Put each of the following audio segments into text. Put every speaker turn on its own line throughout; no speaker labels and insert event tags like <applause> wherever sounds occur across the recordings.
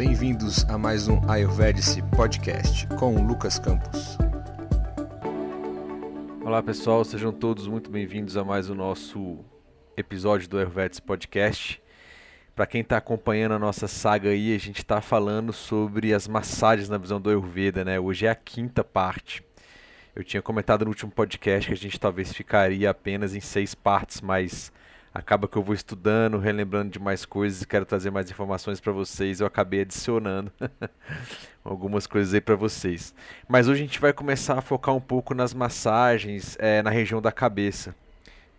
Bem-vindos a mais um Ayurvedic Podcast com Lucas Campos.
Olá pessoal, sejam todos muito bem-vindos a mais o nosso episódio do Ayurvedic Podcast. Para quem está acompanhando a nossa saga aí, a gente está falando sobre as massagens na visão do Ayurveda, né? Hoje é a quinta parte. Eu tinha comentado no último podcast que a gente talvez ficaria apenas em seis partes, mas acaba que eu vou estudando, relembrando de mais coisas e quero trazer mais informações para vocês. Eu acabei adicionando <laughs> algumas coisas aí para vocês. Mas hoje a gente vai começar a focar um pouco nas massagens é, na região da cabeça.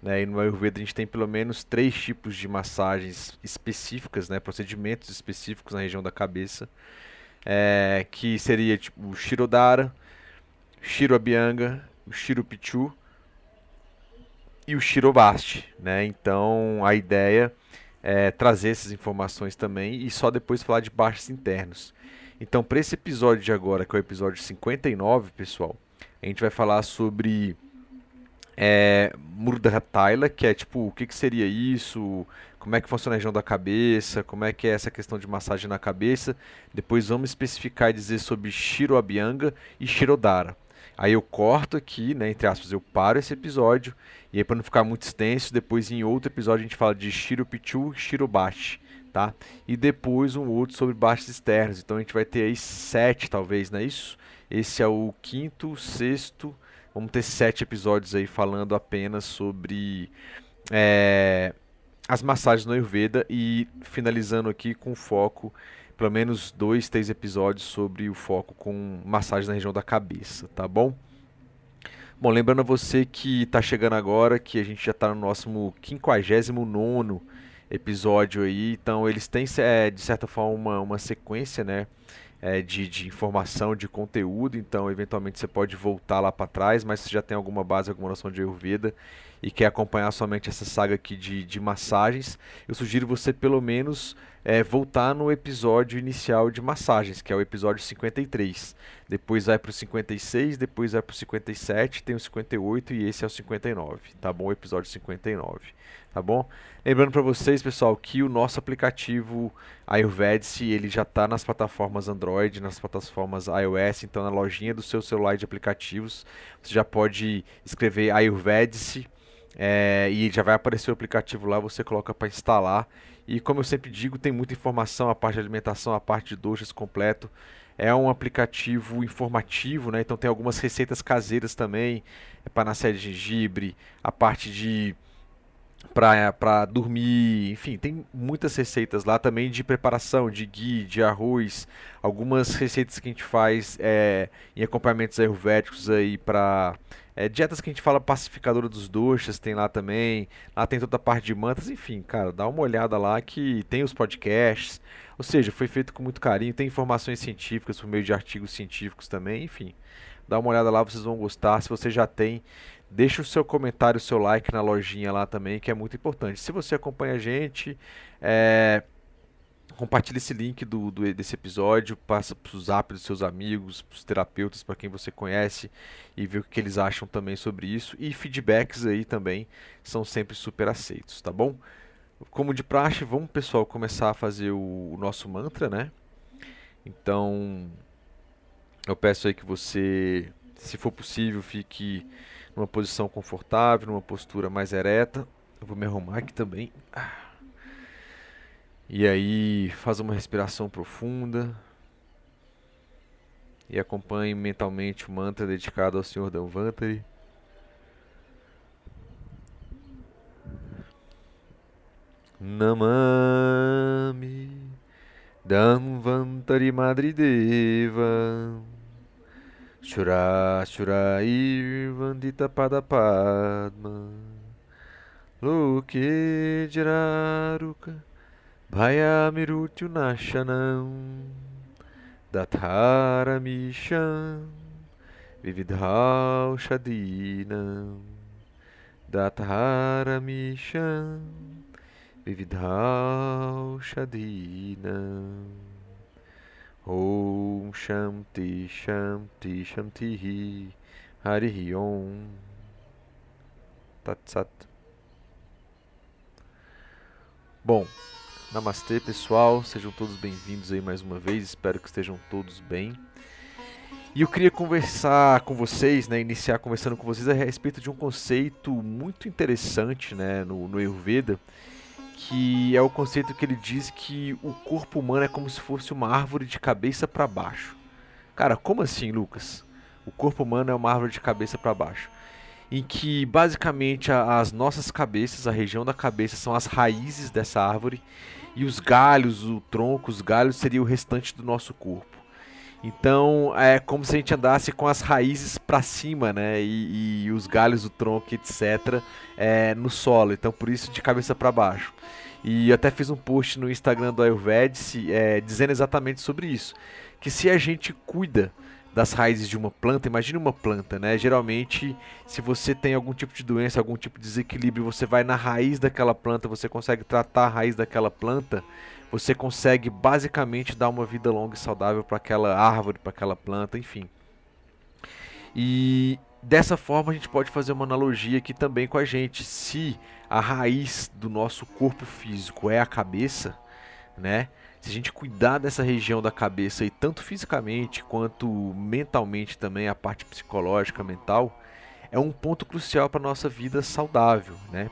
Né? E no Ayurveda a gente tem pelo menos três tipos de massagens específicas, né? procedimentos específicos na região da cabeça, é, que seria tipo o Shirodara, Shiro Abhyanga, o Shiro Pichu e o Shirobasti, né? Então a ideia é trazer essas informações também e só depois falar de baixos internos. Então, para esse episódio de agora, que é o episódio 59, pessoal, a gente vai falar sobre é, Murdhataila, que é tipo, o que, que seria isso, como é que funciona a região da cabeça, como é que é essa questão de massagem na cabeça. Depois vamos especificar e dizer sobre Shiro Abhyanga e Shirodara. Aí eu corto aqui, né, entre aspas, eu paro esse episódio, e aí para não ficar muito extenso, depois em outro episódio a gente fala de Shiropichu e Shirobashi, tá? E depois um outro sobre baixos externos. Então a gente vai ter aí sete, talvez, não é isso? Esse é o quinto, sexto, vamos ter sete episódios aí falando apenas sobre é, as massagens no Ayurveda e finalizando aqui com foco pelo menos dois, três episódios sobre o foco com massagem na região da cabeça, tá bom? Bom, lembrando a você que está chegando agora, que a gente já está no nosso 59 episódio aí, então eles têm, é, de certa forma, uma, uma sequência, né? É, de, de, informação, de conteúdo, então eventualmente você pode voltar lá para trás, mas se já tem alguma base, alguma noção de Ayurveda e quer acompanhar somente essa saga aqui de, de massagens, eu sugiro você pelo menos é, voltar no episódio inicial de massagens, que é o episódio 53. Depois vai para o 56, depois vai para o 57, tem o 58 e esse é o 59, tá bom? O episódio 59, tá bom? Lembrando para vocês, pessoal, que o nosso aplicativo Ayurvedic, ele já está nas plataformas Android, nas plataformas iOS, então na lojinha do seu celular de aplicativos, você já pode escrever Ayurvedic é, e já vai aparecer o aplicativo lá, você coloca para instalar e como eu sempre digo, tem muita informação, a parte de alimentação, a parte de doces completo. É um aplicativo informativo, né? Então tem algumas receitas caseiras também, é de gengibre, a parte de para dormir, enfim, tem muitas receitas lá também de preparação, de ghee, de arroz, algumas receitas que a gente faz é, em acompanhamentos ayurvédicos aí para é, dietas que a gente fala pacificadora dos doxas, tem lá também. Lá tem toda a parte de mantas, enfim, cara, dá uma olhada lá que tem os podcasts. Ou seja, foi feito com muito carinho, tem informações científicas por meio de artigos científicos também, enfim. Dá uma olhada lá, vocês vão gostar. Se você já tem, deixa o seu comentário, o seu like na lojinha lá também, que é muito importante. Se você acompanha a gente, é, compartilhe esse link do, do, desse episódio, passa para os zap dos seus amigos, para os terapeutas, para quem você conhece e vê o que eles acham também sobre isso. E feedbacks aí também são sempre super aceitos, tá bom? Como de praxe, vamos pessoal começar a fazer o, o nosso mantra, né? Então, eu peço aí que você, se for possível, fique numa posição confortável, numa postura mais ereta. Eu vou me arrumar aqui também. E aí faz uma respiração profunda e acompanhe mentalmente o mantra dedicado ao Senhor Danvantari. Namami Danvantari Madrideva Shura Shura Irvandita Padapadma. Loke Jiraruka Bhayamirutyunashanam Datharamisham Vividhaushadinam Datharamisham Vividhaushadinam Om Shanti Shanti Shanti Harihi Om Tatsat Bom, Namastê, pessoal. Sejam todos bem-vindos aí mais uma vez. Espero que estejam todos bem. E eu queria conversar com vocês, né, iniciar conversando com vocês a respeito de um conceito muito interessante, né, no, no Ayurveda, que é o conceito que ele diz que o corpo humano é como se fosse uma árvore de cabeça para baixo. Cara, como assim, Lucas? O corpo humano é uma árvore de cabeça para baixo em que basicamente as nossas cabeças, a região da cabeça, são as raízes dessa árvore e os galhos, o tronco, os galhos seria o restante do nosso corpo. Então é como se a gente andasse com as raízes para cima, né? E, e, os galhos, o tronco, etc., é, no solo. Então por isso de cabeça para baixo. E até fiz um post no Instagram do Ayurvedic é, dizendo exatamente sobre isso. Que se a gente cuida das raízes de uma planta. Imagine uma planta, né? Geralmente, se você tem algum tipo de doença, algum tipo de desequilíbrio, você vai na raiz daquela planta, você consegue tratar a raiz daquela planta, você consegue basicamente dar uma vida longa e saudável para aquela árvore, para aquela planta, enfim. E dessa forma a gente pode fazer uma analogia aqui também com a gente. Se a raiz do nosso corpo físico é a cabeça, né? se a gente cuidar dessa região da cabeça, e tanto fisicamente quanto mentalmente também, a parte psicológica, mental, é um ponto crucial para nossa vida saudável, né?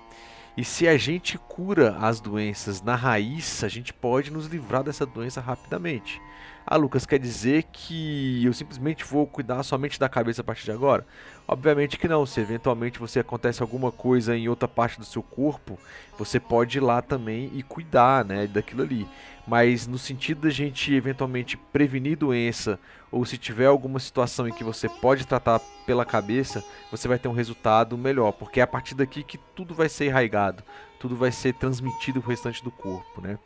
E se a gente cura as doenças na raiz, a gente pode nos livrar dessa doença rapidamente. Ah, Lucas, quer dizer que eu simplesmente vou cuidar somente da cabeça a partir de agora? Obviamente que não. Se eventualmente você acontece alguma coisa em outra parte do seu corpo, você pode ir lá também e cuidar, né, daquilo ali. Mas no sentido da gente eventualmente prevenir doença ou se tiver alguma situação em que você pode tratar pela cabeça, você vai ter um resultado melhor, porque é a partir daqui que tudo vai ser enraigado, tudo vai ser transmitido para o restante do corpo, né?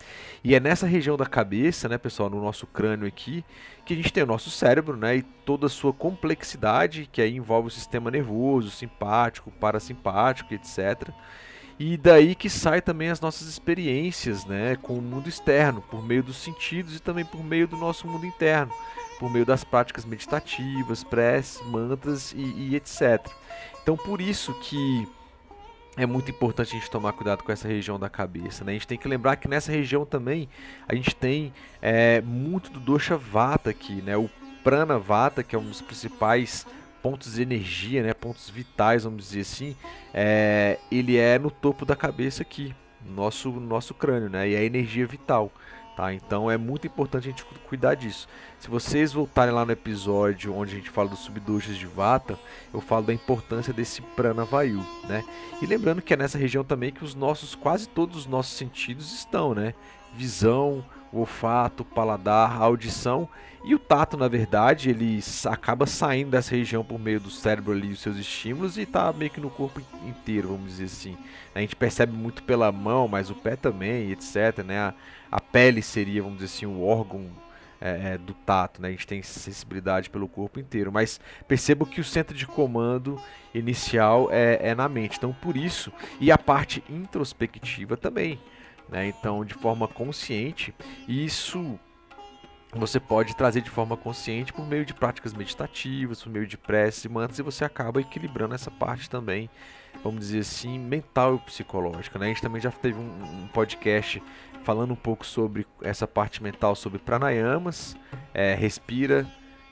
E é nessa região da cabeça, né, pessoal, no nosso crânio aqui, que a gente tem o nosso cérebro, né, e toda a sua complexidade, que aí envolve o sistema nervoso, simpático, parasimpático, etc. E daí que sai também as nossas experiências, né, com o mundo externo, por meio dos sentidos e também por meio do nosso mundo interno por meio das práticas meditativas, preces, mantras e, e etc. Então por isso que é muito importante a gente tomar cuidado com essa região da cabeça. Né? A gente tem que lembrar que nessa região também a gente tem é, muito do dosha vata aqui, né? O prana vata, que é um dos principais pontos de energia, né? pontos vitais, vamos dizer assim, é, ele é no topo da cabeça aqui, no nosso, nosso crânio, né? e é a energia vital. Tá? Então é muito importante a gente cuidar disso. Se vocês voltarem lá no episódio onde a gente fala dos subdoshas de Vata, eu falo da importância desse prana vayu, né? E lembrando que é nessa região também que os nossos quase todos os nossos sentidos estão, né? Visão, olfato, paladar, audição e o tato, na verdade, ele acaba saindo dessa região por meio do cérebro ali, os seus estímulos e está meio que no corpo inteiro, vamos dizer assim. A gente percebe muito pela mão, mas o pé também, etc. Né? A, a pele seria, vamos dizer assim, o órgão é, é, do tato, né? A gente tem sensibilidade pelo corpo inteiro, mas percebo que o centro de comando inicial é, é na mente. Então, por isso, e a parte introspectiva também, né? Então, de forma consciente, isso você pode trazer de forma consciente por meio de práticas meditativas, por meio de preces e e você acaba equilibrando essa parte também, vamos dizer assim, mental e psicológica. Né? A gente também já teve um, um podcast falando um pouco sobre essa parte mental, sobre pranayamas, é, respira,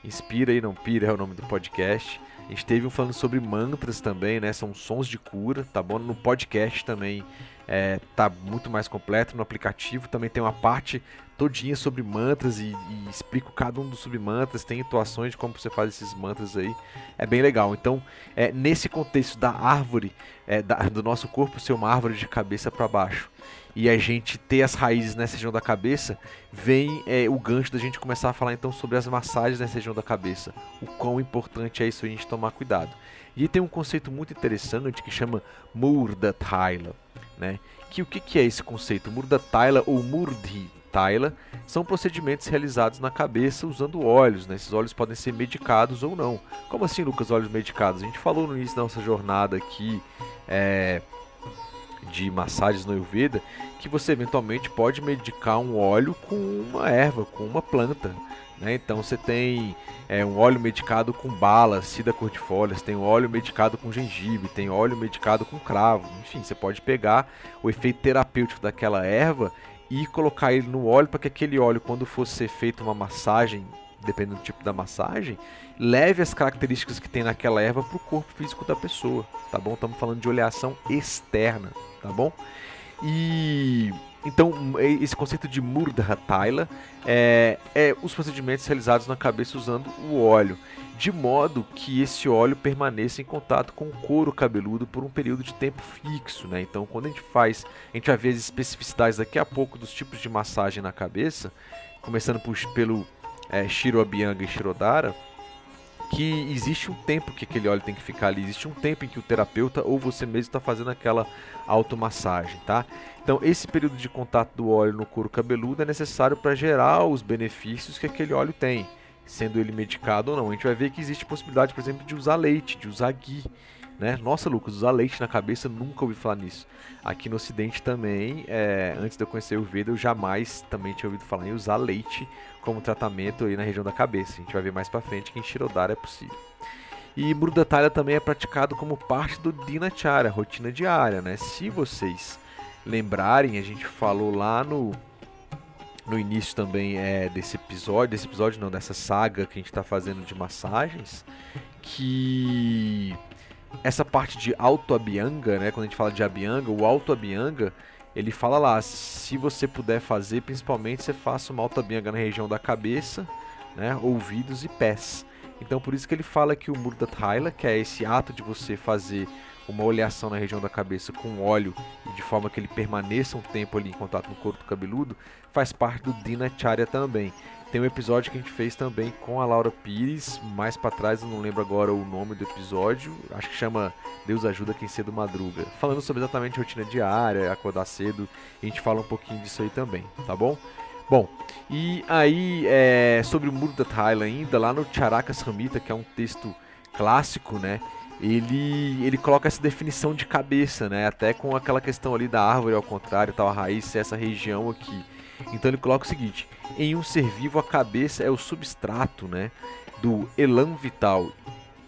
inspira e não pira é o nome do podcast. A gente teve um falando sobre mantras também, né? São sons de cura, tá bom? No podcast também é, tá muito mais completo. No aplicativo também tem uma parte todinha sobre mantras e, e, explico cada um dos submantras, tem atuações de como você faz esses mantras aí. É bem legal. Então, é, nesse contexto da árvore, é, da, do nosso corpo ser uma árvore de cabeça para baixo, e a gente ter as raízes nessa região da cabeça, vem é, o gancho da gente começar a falar então sobre as massagens nessa região da cabeça. O quão importante é isso a gente tomar cuidado. E tem um conceito muito interessante que chama Murda Thaila, né? Que o que, que é esse conceito? Murda Thaila ou Murdhi Tyla são procedimentos realizados na cabeça usando óleos. Né? Esses óleos podem ser medicados ou não. Como assim, Lucas, óleos medicados? A gente falou no início da nossa jornada aqui é, de massagens no Ayurveda que você eventualmente pode medicar um óleo com uma erva, com uma planta. Né? Então você tem é, um óleo medicado com bala, cida cordifólia, tem um óleo medicado com gengibre, tem óleo medicado com cravo. Enfim, você pode pegar o efeito terapêutico daquela erva e colocar ele no óleo para que aquele óleo, quando for ser feita uma massagem, dependendo do tipo da massagem, leve as características que tem naquela erva para o corpo físico da pessoa, tá bom? Estamos falando de oleação externa, tá bom? E então esse conceito de murda taila é, é os procedimentos realizados na cabeça usando o óleo, de modo que esse óleo permaneça em contato com o couro cabeludo por um período de tempo fixo, né? Então quando a gente faz, a gente vai ver as especificidades daqui a pouco dos tipos de massagem na cabeça, começando por, pelo é, Shiro Abhyanga e Shirodara, que existe um tempo que aquele óleo tem que ficar ali, existe um tempo em que o terapeuta ou você mesmo está fazendo aquela automassagem, tá? Então, esse período de contato do óleo no couro cabeludo é necessário para gerar os benefícios que aquele óleo tem, sendo ele medicado ou não. A gente vai ver que existe possibilidade, por exemplo, de usar leite, de usar ghee, né? Nossa, Lucas, usar leite na cabeça, nunca ouvi falar nisso. Aqui no Ocidente também, é, antes de eu conhecer o Veda, eu jamais também tinha ouvido falar em usar leite como tratamento aí na região da cabeça. A gente vai ver mais para frente que em Shirodara é possível. E Murdatalha também é praticado como parte do Dinacharya, rotina diária, né? Se vocês lembrarem, a gente falou lá no no início também é desse episódio, desse episódio não, dessa saga que a gente está fazendo de massagens, que essa parte de auto-abhyanga, né, quando a gente fala de abhyanga, o auto-abhyanga, ele fala lá, se você puder fazer, principalmente você faça uma auto-abhyanga na região da cabeça, né, ouvidos e pés. Então por isso que ele fala que o Murda Thaila, que é esse ato de você fazer uma oleação na região da cabeça com óleo e de forma que ele permaneça um tempo ali em contato no corpo cabeludo, faz parte do Dinacharya também. Tem um episódio que a gente fez também com a Laura Pires, mais para trás, eu não lembro agora o nome do episódio, acho que chama Deus ajuda quem cedo madruga. Falando sobre exatamente rotina diária, acordar cedo, a gente fala um pouquinho disso aí também, tá bom? Bom, e aí é, sobre o Muro da Thaila ainda, lá no Charaka Samhita, que é um texto clássico, né? Ele, ele coloca essa definição de cabeça, né? Até com aquela questão ali da árvore ao contrário, tal, a raiz essa região aqui. Então ele coloca o seguinte: em um ser vivo a cabeça é o substrato, né, do elan vital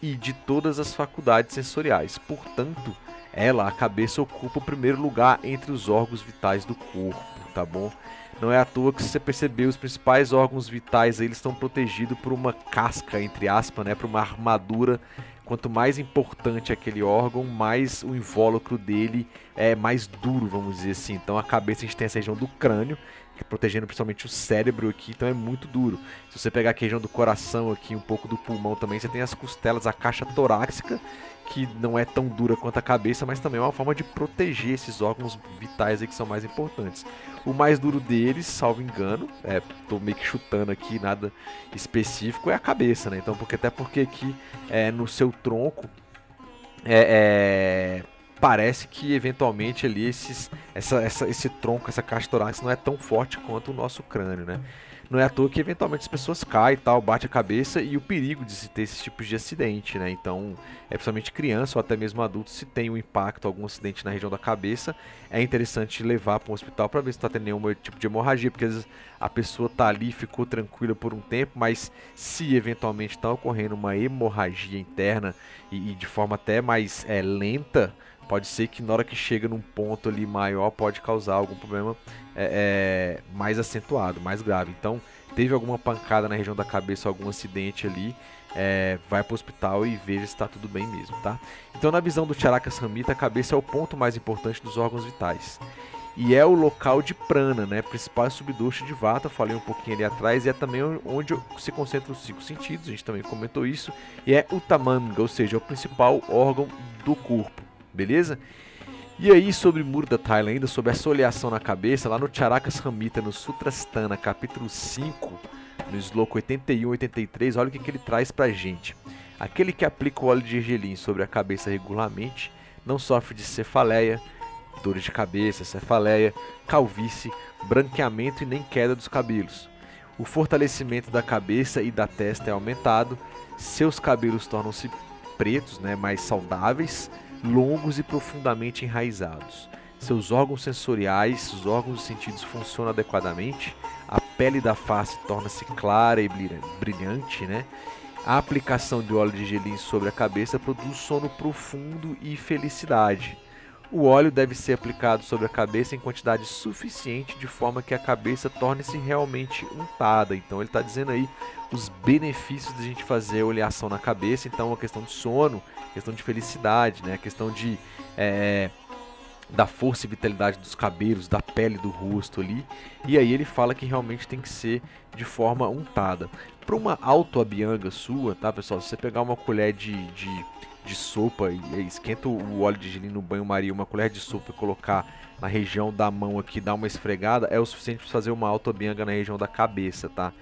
e de todas as faculdades sensoriais. Portanto, ela, a cabeça, ocupa o primeiro lugar entre os órgãos vitais do corpo, tá bom? Não é à toa que você perceber os principais órgãos vitais eles estão protegidos por uma casca, entre aspas, né, por uma armadura quanto mais importante aquele órgão, mais o invólucro dele é mais duro, vamos dizer assim. Então a cabeça a gente tem essa região do crânio, protegendo principalmente o cérebro aqui, então é muito duro. Se você pegar a região do coração aqui, um pouco do pulmão também, você tem as costelas, a caixa torácica, que não é tão dura quanto a cabeça, mas também é uma forma de proteger esses órgãos vitais aí que são mais importantes. O mais duro deles, salvo engano, é, tô meio que chutando aqui, nada específico, é a cabeça, né? Então, porque até porque aqui é, no seu tronco é, é parece que eventualmente ali esses, essa, essa, esse tronco, essa caixa torácica não é tão forte quanto o nosso crânio, né? Não é à toa que eventualmente as pessoas caem e tal, bate a cabeça e o perigo de se ter esses tipos de acidente, né? Então, é principalmente criança ou até mesmo adulto, se tem um impacto, algum acidente na região da cabeça, é interessante levar para um hospital para ver se está tendo nenhum tipo de hemorragia, porque às vezes a pessoa está ali, ficou tranquila por um tempo, mas se eventualmente está ocorrendo uma hemorragia interna e, e de forma até mais é, lenta, pode ser que na hora que chega num ponto ali maior pode causar algum problema é, é, mais acentuado, mais grave. Então, teve alguma pancada na região da cabeça, algum acidente ali, é, vai para o hospital e veja se está tudo bem mesmo, tá? Então, na visão do Charaka Samhita, a cabeça é o ponto mais importante dos órgãos vitais. E é o local de prana, né? Principal subdosha de vata, falei um pouquinho ali atrás, e é também onde se concentram os cinco sentidos, a gente também comentou isso. E é o tamanga, ou seja, é o principal órgão do corpo beleza? E aí, sobre Muro da ainda sobre essa oleação na cabeça, lá no Charaka Samhita, no Sutrasthana, capítulo 5, no sloka 81 e 83, olha o que, que ele traz pra gente. Aquele que aplica o óleo de gergelim sobre a cabeça regularmente não sofre de cefaleia, dores de cabeça, cefaleia, calvície, branqueamento e nem queda dos cabelos. O fortalecimento da cabeça e da testa é aumentado, seus cabelos tornam-se pretos, né, mais saudáveis, longos e profundamente enraizados. Seus órgãos sensoriais, os órgãos dos sentidos funcionam adequadamente, a pele da face torna-se clara e brilhante, né? A aplicação de óleo de gelim sobre a cabeça produz sono profundo e felicidade. O óleo deve ser aplicado sobre a cabeça em quantidade suficiente de forma que a cabeça torne-se realmente untada. Então ele está dizendo aí os benefícios de a gente fazer oleação na cabeça. Então a questão de sono, questão de felicidade, né? a questão de é, da força e vitalidade dos cabelos, da pele do rosto ali. E aí ele fala que realmente tem que ser de forma untada. Para uma autoabianga sua, tá pessoal? Se você pegar uma colher de, de, de sopa e esquenta o óleo de gergelim no banho-maria, uma colher de sopa e colocar na região da mão aqui, dar uma esfregada, é o suficiente para fazer uma autoabianga na região da cabeça, tá?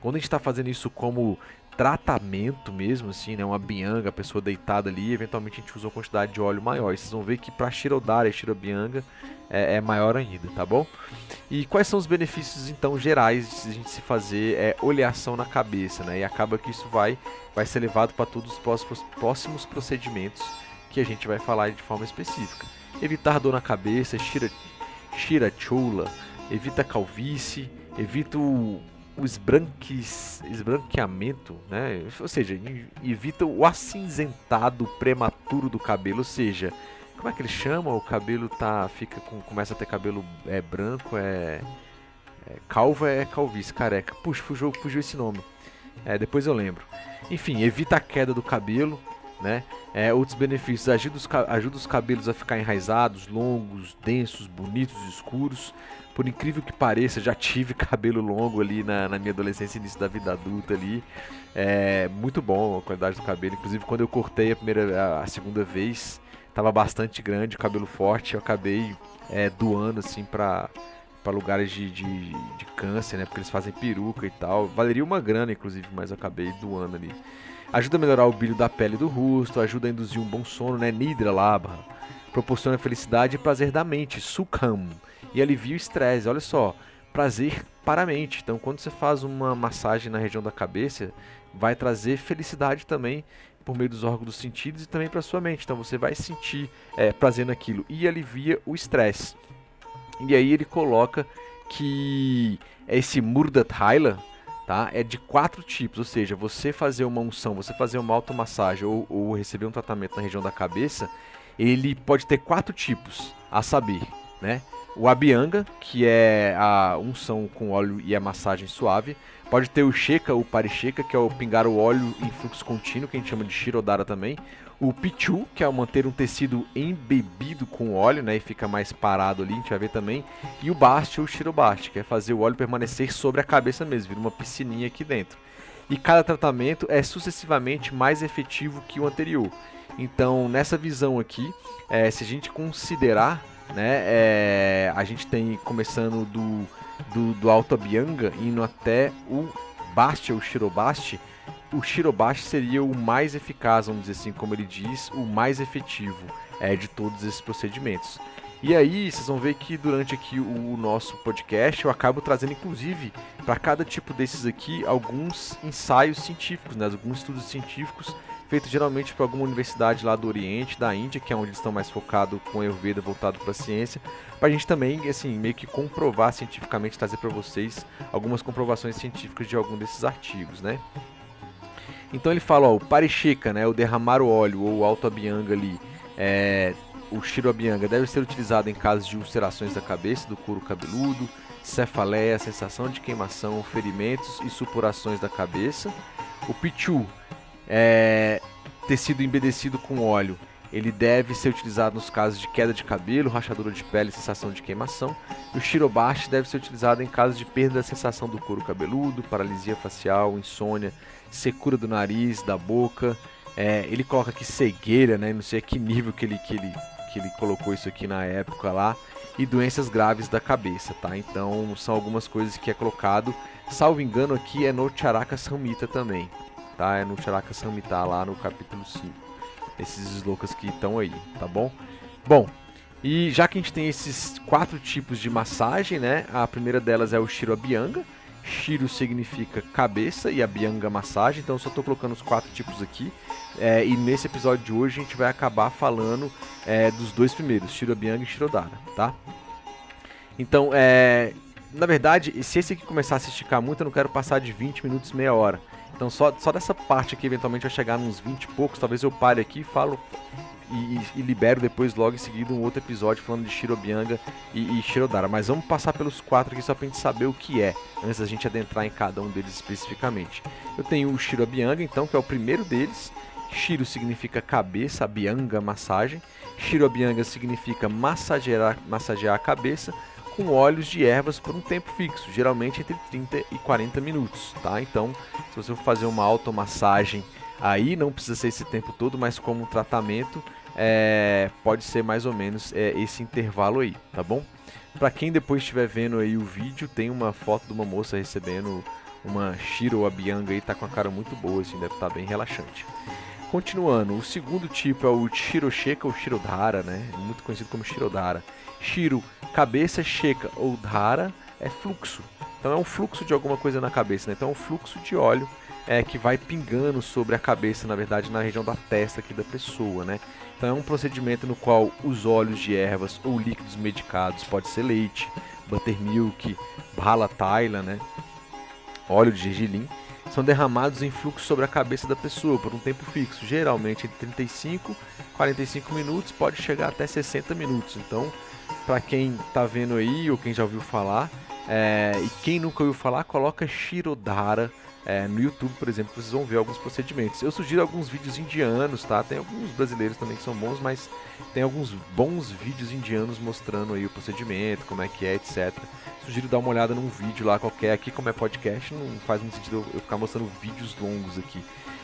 Quando a gente está fazendo isso como tratamento mesmo, assim, né? Uma bianga, a pessoa deitada ali, eventualmente a gente usa uma quantidade de óleo maior. E vocês vão ver que para Shirodara e Shirobianga é, é, maior ainda, tá bom? E quais são os benefícios, então, gerais de a gente se fazer é, oleação na cabeça, né? E acaba que isso vai, vai ser levado para todos os próximos, próximos procedimentos que a gente vai falar de forma específica. Evitar dor na cabeça, shira, shirachula, evita calvície, evita o o esbranqueamento, né? Ou seja, evita o acinzentado prematuro do cabelo, ou seja, como é que ele chama? O cabelo tá fica com começa a ter cabelo é branco, é, é calva é calvície, careca. Puxa, fugiu, fugiu esse nome. É, depois eu lembro. Enfim, evita a queda do cabelo, né? É, outros benefícios, ajuda os, ajuda os cabelos a ficar enraizados, longos, densos, bonitos, escuros. Por incrível que pareça, já tive <laughs> cabelo longo ali na, na minha adolescência início da vida adulta ali. É muito bom a qualidade do cabelo. Inclusive quando eu cortei a primeira, a, segunda vez, tava bastante grande, cabelo forte. Eu acabei é, doando assim para para lugares de, de, de, câncer, né? Porque eles fazem peruca e tal. Valeria uma grana, inclusive, mas eu acabei doando ali. Ajuda a melhorar o brilho da pele do rosto, ajuda a induzir um bom sono, né? Nidra Labha. Proporciona felicidade e prazer da mente, Sukham. E alivia o estresse. Olha só, prazer para a mente. Então, quando você faz uma massagem na região da cabeça, vai trazer felicidade também por meio dos órgãos dos sentidos e também para sua mente. Então, você vai sentir é, prazer naquilo e alivia o estresse. E aí ele coloca que esse Murdat Haila, tá? É de quatro tipos, ou seja, você fazer uma unção, você fazer uma automassagem ou, ou receber um tratamento na região da cabeça, ele pode ter quatro tipos, a saber, né? O Abianga, que é a unção com óleo e a massagem suave. Pode ter o Sheka, o Parisheka, que é o pingar o óleo em fluxo contínuo, que a gente chama de Shirodara também. O Pichu, que é o manter um tecido embebido com óleo, né, e fica mais parado ali, a gente vai ver também. E o Bast, ou Shirobast, que é fazer o óleo permanecer sobre a cabeça mesmo, vira uma piscininha aqui dentro. E cada tratamento é sucessivamente mais efetivo que o anterior. Então, nessa visão aqui, é, se a gente considerar, né, é, a gente tem começando do, do, do Alto Bianga, indo até o Bast, ou Shirobast, o Shirobashi seria o mais eficaz, vamos dizer assim, como ele diz, o mais efetivo é, de todos esses procedimentos. E aí, vocês vão ver que durante aqui o nosso podcast eu acabo trazendo, inclusive, para cada tipo desses aqui, alguns ensaios científicos, né? alguns estudos científicos feitos geralmente por alguma universidade lá do Oriente, da Índia, que é onde eles estão mais focados com a Ayurveda voltado para a ciência, para a gente também, assim, meio que comprovar cientificamente, trazer para vocês algumas comprovações científicas de algum desses artigos, né? Então ele fala, ó, o paricheca, né, o derramar o óleo ou o autoabianga ali, é, o shiroabianga deve ser utilizado em casos de ulcerações da cabeça, do couro cabeludo, cefaleia, sensação de queimação, ferimentos e supurações da cabeça. O pichu, é, tecido embedecido com óleo, ele deve ser utilizado nos casos de queda de cabelo, rachadura de pele e sensação de queimação. E o shirobashi deve ser utilizado em casos de perda da sensação do couro cabeludo, paralisia facial, insônia, secura do nariz, da boca. É, ele coloca aqui cegueira, né? Não sei a que nível que ele, que, ele, que ele colocou isso aqui na época lá. E doenças graves da cabeça, tá? Então são algumas coisas que é colocado. Salvo engano, aqui é no Charaka Samhita também, tá? É no Charaka Samhita lá no capítulo 5. Esses slocas que estão aí, tá bom? Bom, e já que a gente tem esses quatro tipos de massagem, né? A primeira delas é o Shiro Abhyanga, Shiro significa cabeça e a Bianga massagem, então eu só estou colocando os quatro tipos aqui. É, e nesse episódio de hoje a gente vai acabar falando é, dos dois primeiros, Shiro Bianga e Shirodara, tá? Então, é, na verdade, se esse aqui começar a se esticar muito, eu não quero passar de 20 minutos, meia hora. Então só, só dessa parte aqui eventualmente vai chegar nos 20 e poucos, talvez eu pare aqui e falo e, e, libero depois logo em seguida um outro episódio falando de Shirobianga e, e Shirodara. Mas vamos passar pelos quatro aqui só pra gente saber o que é, antes da gente adentrar em cada um deles especificamente. Eu tenho o Shirobianga, então, que é o primeiro deles. Shiro significa cabeça, Bianga, massagem. Shirobianga significa massagear, massagear a cabeça com óleos de ervas por um tempo fixo, geralmente entre 30 e 40 minutos, tá? Então, se você for fazer uma automassagem aí, não precisa ser esse tempo todo, mas como um tratamento, é, pode ser mais ou menos é, esse intervalo aí, tá bom? Para quem depois estiver vendo aí o vídeo, tem uma foto de uma moça recebendo uma Shiro Abianga aí, tá com a cara muito boa, assim, deve estar tá bem relaxante. Continuando, o segundo tipo é o Shirosheka ou Shirodara, né? Muito conhecido como Shirodara. Shiro, cabeça, Sheka ou Dara é fluxo. Então é um fluxo de alguma coisa na cabeça, né? Então é um fluxo de óleo é, que vai pingando sobre a cabeça, na verdade, na região da testa aqui da pessoa, né? Então é um procedimento no qual os óleos de ervas ou líquidos medicados, pode ser leite, buttermilk, bala taila, né? Óleo de gergelim, são derramados em fluxo sobre a cabeça da pessoa por um tempo fixo, geralmente entre 35 e 45 minutos, pode chegar até 60 minutos. Então, para quem está vendo aí ou quem já ouviu falar, é, e quem nunca ouviu falar, coloca Shirodara é, no YouTube, por exemplo, vocês vão ver alguns procedimentos. Eu sugiro alguns vídeos indianos, tá? Tem alguns brasileiros também que são bons, mas tem alguns bons vídeos indianos mostrando aí o procedimento, como é que é, etc. Sugiro dar uma olhada num vídeo lá qualquer. Aqui, como é podcast, não faz muito sentido eu ficar mostrando vídeos longos aqui.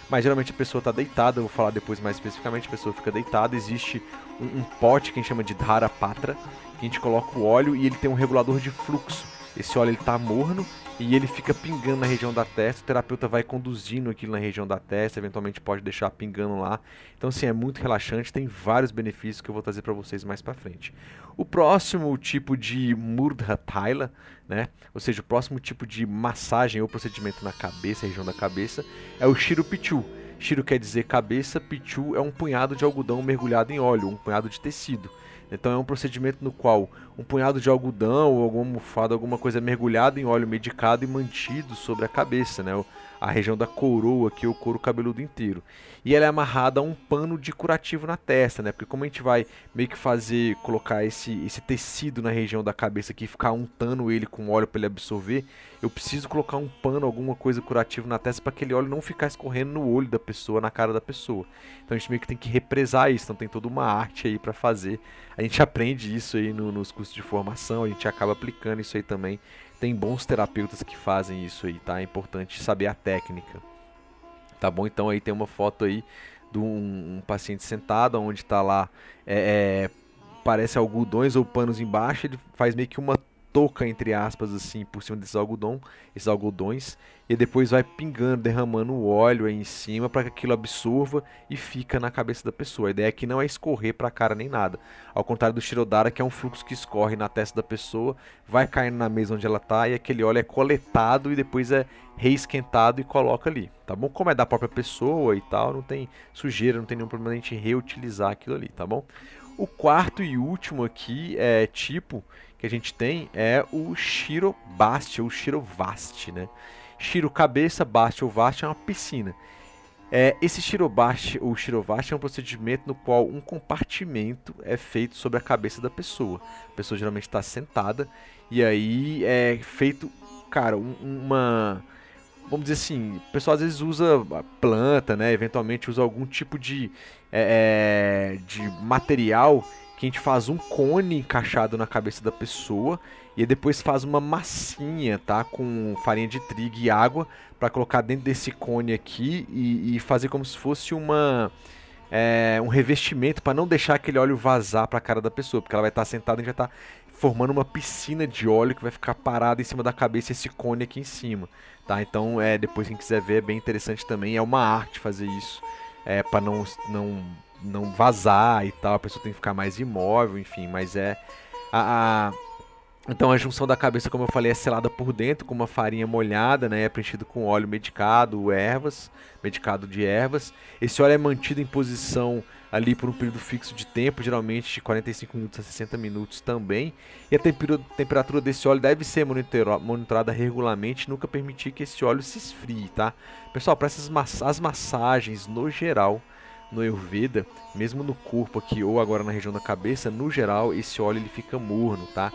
Mas geralmente a pessoa está deitada, eu vou falar depois mais especificamente, a pessoa fica deitada, existe um, um pote que a gente chama de Dhara Patra, que a gente coloca o óleo e ele tem um regulador de fluxo. Esse óleo ele tá morno e ele fica pingando na região da testa. O terapeuta vai conduzindo aquilo na região da testa, eventualmente pode deixar pingando lá. Então, assim, é muito relaxante, tem vários benefícios que eu vou trazer para vocês mais para frente. O próximo tipo de Murdha Thaila, né? Ou seja, o próximo tipo de massagem ou procedimento na cabeça, região da cabeça, é o Shiro Pichu. Shiro quer dizer cabeça, Pichu é um punhado de algodão mergulhado em óleo, um punhado de tecido. Então é um procedimento no qual um punhado de algodão ou alguma almofada, alguma coisa mergulhada em óleo medicado e mantido sobre a cabeça, né? A região da coroa, aqui, o couro cabeludo inteiro. E ela é amarrada a um pano de curativo na testa, né? Porque como a gente vai meio que fazer, colocar esse, esse tecido na região da cabeça aqui, ficar untando ele com óleo para ele absorver, eu preciso colocar um pano, alguma coisa curativa na testa para aquele óleo não ficar escorrendo no olho da pessoa, na cara da pessoa. Então a gente meio que tem que represar isso, então tem toda uma arte aí para fazer. A gente <laughs> aprende isso aí no, nos cursos de formação, a gente acaba aplicando isso aí também. Tem bons terapeutas que fazem isso aí, tá? É importante saber a técnica. Tá bom? Então aí tem uma foto aí de um, um paciente sentado, onde está lá, é, é, parece algodões ou panos embaixo, ele faz meio que uma touca, entre aspas, assim, por cima desses algodão, esses algodões, e depois vai pingando, derramando o óleo aí em cima para que aquilo absorva e fica na cabeça da pessoa. A ideia aqui não é escorrer para a cara nem nada. Ao contrário do Shirodara, que é um fluxo que escorre na testa da pessoa, vai caindo na mesa onde ela está e aquele óleo é coletado e depois é reesquentado e coloca ali, tá bom? Como é da própria pessoa e tal, não tem sujeira, não tem nenhum problema a gente reutilizar aquilo ali, tá bom? O quarto e último aqui é tipo que a gente tem é o Shirobasti, ou Shirovasti, né? Shiro cabeça, Basti ou Vasti é uma piscina. É, esse Shirobasti ou Shirovasti é um procedimento no qual um compartimento é feito sobre a cabeça da pessoa. A pessoa geralmente está sentada e aí é feito, cara, um, uma vamos dizer assim, o pessoal às vezes usa planta, né? Eventualmente usa algum tipo de, é, é, de material que a gente faz um cone encaixado na cabeça da pessoa e depois faz uma massinha, tá? Com farinha de trigo e água para colocar dentro desse cone aqui e, e fazer como se fosse uma é, um revestimento para não deixar aquele óleo vazar para a cara da pessoa, porque ela vai estar tá sentada e já está formando uma piscina de óleo que vai ficar parada em cima da cabeça esse cone aqui em cima, tá? Então, é, depois quem quiser ver é bem interessante também, é uma arte fazer isso, é, para não não não vazar e tal, a pessoa tem que ficar mais imóvel, enfim, mas é a, a então a junção da cabeça, como eu falei, é selada por dentro com uma farinha molhada, né? É preenchido com óleo medicado, ervas, medicado de ervas. Esse óleo é mantido em posição ali por um período fixo de tempo, geralmente de 45 minutos a 60 minutos também. E a temperatura desse óleo deve ser monitorada regularmente, nunca permitir que esse óleo se esfrie, tá? Pessoal, para essas mass as massagens no geral, no Ayurveda, mesmo no corpo aqui ou agora na região da cabeça, no geral esse óleo ele fica morno, tá?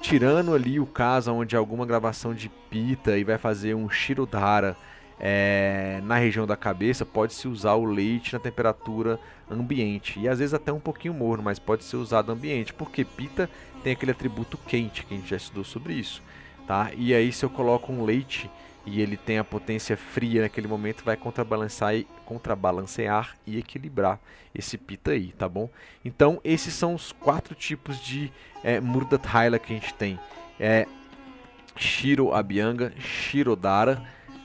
Tirando ali o caso onde alguma gravação de pita e vai fazer um shirodhara é, na região da cabeça, pode-se usar o leite na temperatura ambiente. E às vezes até um pouquinho morno, mas pode ser usado ambiente, porque pita tem aquele atributo quente, que a gente já estudou sobre isso. Tá? E aí se eu coloco um leite e ele tem a potência fria naquele momento, vai contrabalancear e, contrabalancear e equilibrar esse pita aí, tá bom? Então esses são os quatro tipos de é, Murdathaila que a gente tem. É, Shiro Abhyanga, Shirodara,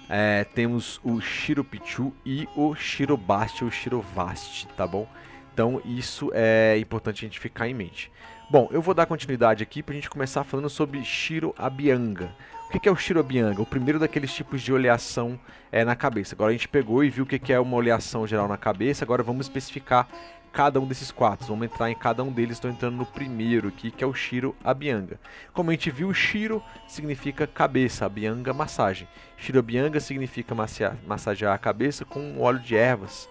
é, temos o Shiropichu e o Shirobasti ou Shirovasti, tá bom? Então isso é importante a gente ficar em mente. Bom, eu vou dar continuidade aqui para a gente começar falando sobre Shiro Abhyanga. O que é o Shiro Abhyanga? O primeiro daqueles tipos de oleação é, na cabeça. Agora a gente pegou e viu o que é uma oleação geral na cabeça, agora vamos especificar cada um desses quatro. Vamos entrar em cada um deles. Estou entrando no primeiro aqui, que é o Shiro. Como a gente viu, o Shiro significa cabeça, Abhyanga massagem. Shiro Abhyanga significa massagear a cabeça com óleo de ervas.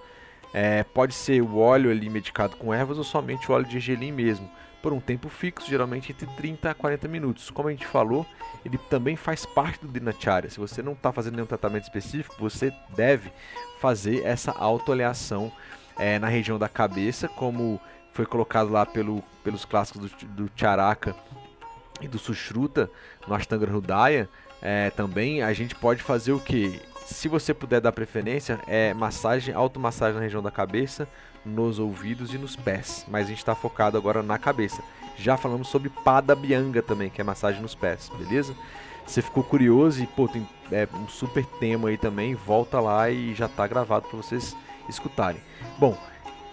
É, pode ser o óleo ali medicado com ervas ou somente o óleo de gergelim mesmo, por um tempo fixo, geralmente entre 30 a 40 minutos. Como a gente falou, ele também faz parte do Dinacharya. Se você não está fazendo nenhum tratamento específico, você deve fazer essa autoaleação é, na região da cabeça, como foi colocado lá pelo, pelos clássicos do, do Charaka e do Sushruta no Ashtanga Hridaya, é, também a gente pode fazer o que? Se você puder dar preferência, é massagem, automassagem na região da cabeça, nos ouvidos e nos pés. Mas a gente está focado agora na cabeça. Já falamos sobre Pada Bianga também, que é massagem nos pés, beleza? Você ficou curioso e pô, tem é, um super tema aí também, volta lá e já está gravado para vocês escutarem. Bom,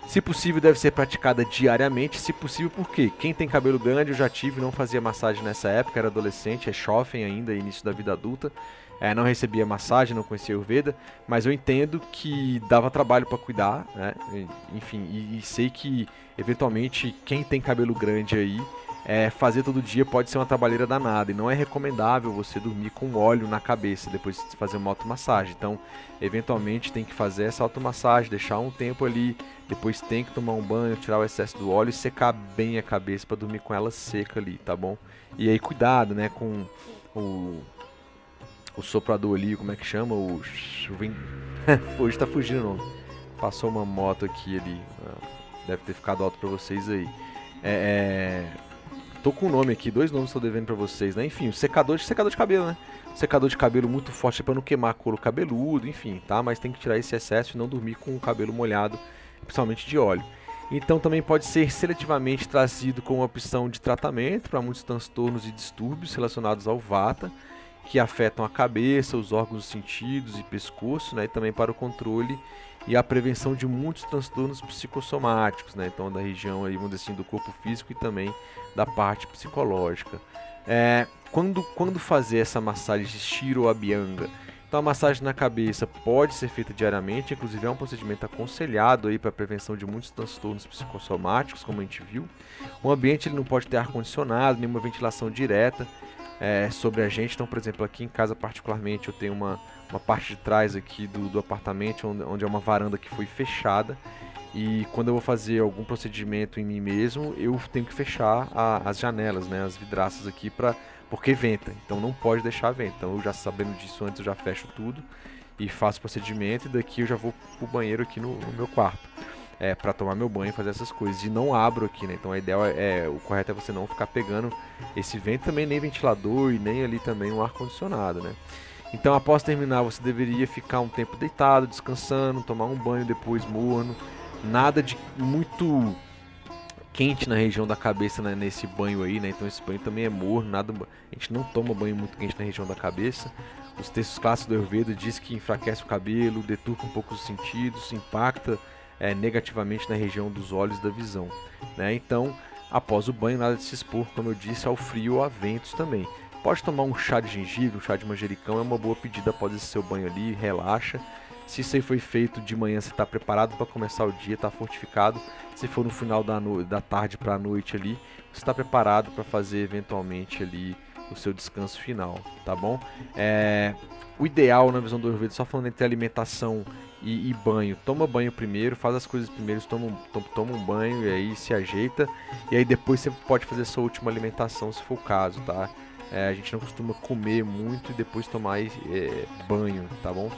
se possível deve ser praticada diariamente, se possível porque quem tem cabelo grande eu já tive, não fazia massagem nessa época, era adolescente, é jovem ainda, início da vida adulta, é, não recebia massagem, não conhecia o Veda, mas eu entendo que dava trabalho para cuidar, né? enfim, e, e sei que eventualmente quem tem cabelo grande aí é, fazer todo dia pode ser uma trabalheira danada e não é recomendável você dormir com óleo na cabeça depois de fazer uma automassagem. Então, eventualmente tem que fazer essa automassagem, deixar um tempo ali, depois tem que tomar um banho, tirar o excesso do óleo e secar bem a cabeça para dormir com ela seca ali, tá bom? E aí cuidado, né, com o o soprador ali, como é que chama? O <laughs> hoje tá fugindo o nome. Passou uma moto aqui ali, ah, deve ter ficado alto para vocês aí. é, é Tô com um nome aqui, dois nomes estou devendo para vocês, né? Enfim, o secador de secador de cabelo, né? Secador de cabelo muito forte para não queimar couro cabeludo, enfim, tá? Mas tem que tirar esse excesso e não dormir com o cabelo molhado, principalmente de óleo. Então também pode ser seletivamente trazido como opção de tratamento para muitos transtornos e distúrbios relacionados ao vata, que afetam a cabeça, os órgãos dos sentidos e pescoço, né? E também para o controle e a prevenção de muitos transtornos psicossomáticos, né? Então, da região aí, vamos dizer assim, do corpo físico e também da parte psicológica. É, quando, quando fazer essa massagem de Shiro Abhyanga? Então, a massagem na cabeça pode ser feita diariamente, inclusive é um procedimento aconselhado aí para prevenção de muitos transtornos psicossomáticos, como a gente viu. O ambiente ele não pode ter ar condicionado, nenhuma ventilação direta é, sobre a gente. Então, por exemplo, aqui em casa particularmente eu tenho uma uma parte de trás aqui do, do apartamento, onde, onde é uma varanda que foi fechada. E quando eu vou fazer algum procedimento em mim mesmo, eu tenho que fechar a, as janelas, né, as vidraças aqui, pra, porque venta. Então não pode deixar vento. Então eu já sabendo disso antes, eu já fecho tudo e faço o procedimento. E daqui eu já vou pro banheiro aqui no, no meu quarto. É, para tomar meu banho fazer essas coisas. E não abro aqui, né? Então a ideia é, é, o correto é você não ficar pegando esse vento também, nem ventilador e nem ali também um ar condicionado, né? Então, após terminar, você deveria ficar um tempo deitado, descansando, tomar um banho depois morno. Nada de muito quente na região da cabeça né, nesse banho aí, né? Então esse banho também é morno, nada, a gente não toma banho muito quente na região da cabeça. Os textos clássicos do Ayurveda diz que enfraquece o cabelo, deturpa um pouco os sentidos, impacta é, negativamente na região dos olhos da visão, né? Então, após o banho, nada de se expor, como eu disse, ao frio ou a ventos também. Pode tomar um chá de gengibre, um chá de manjericão, é uma boa pedida após esse seu banho ali, relaxa. Se isso aí foi feito de manhã, você está preparado para começar o dia, está fortificado. Se for no final da, no... da tarde para a noite ali, você está preparado para fazer eventualmente ali o seu descanso final, tá bom? É... O ideal na visão do Ayurveda, só falando entre alimentação e, e, banho. Toma banho primeiro, faz as coisas primeiro, toma, toma, um banho e aí se ajeita. E aí depois você pode fazer sua última alimentação se for o caso, tá? É, a gente não costuma comer muito e depois tomar é, banho, tá bom?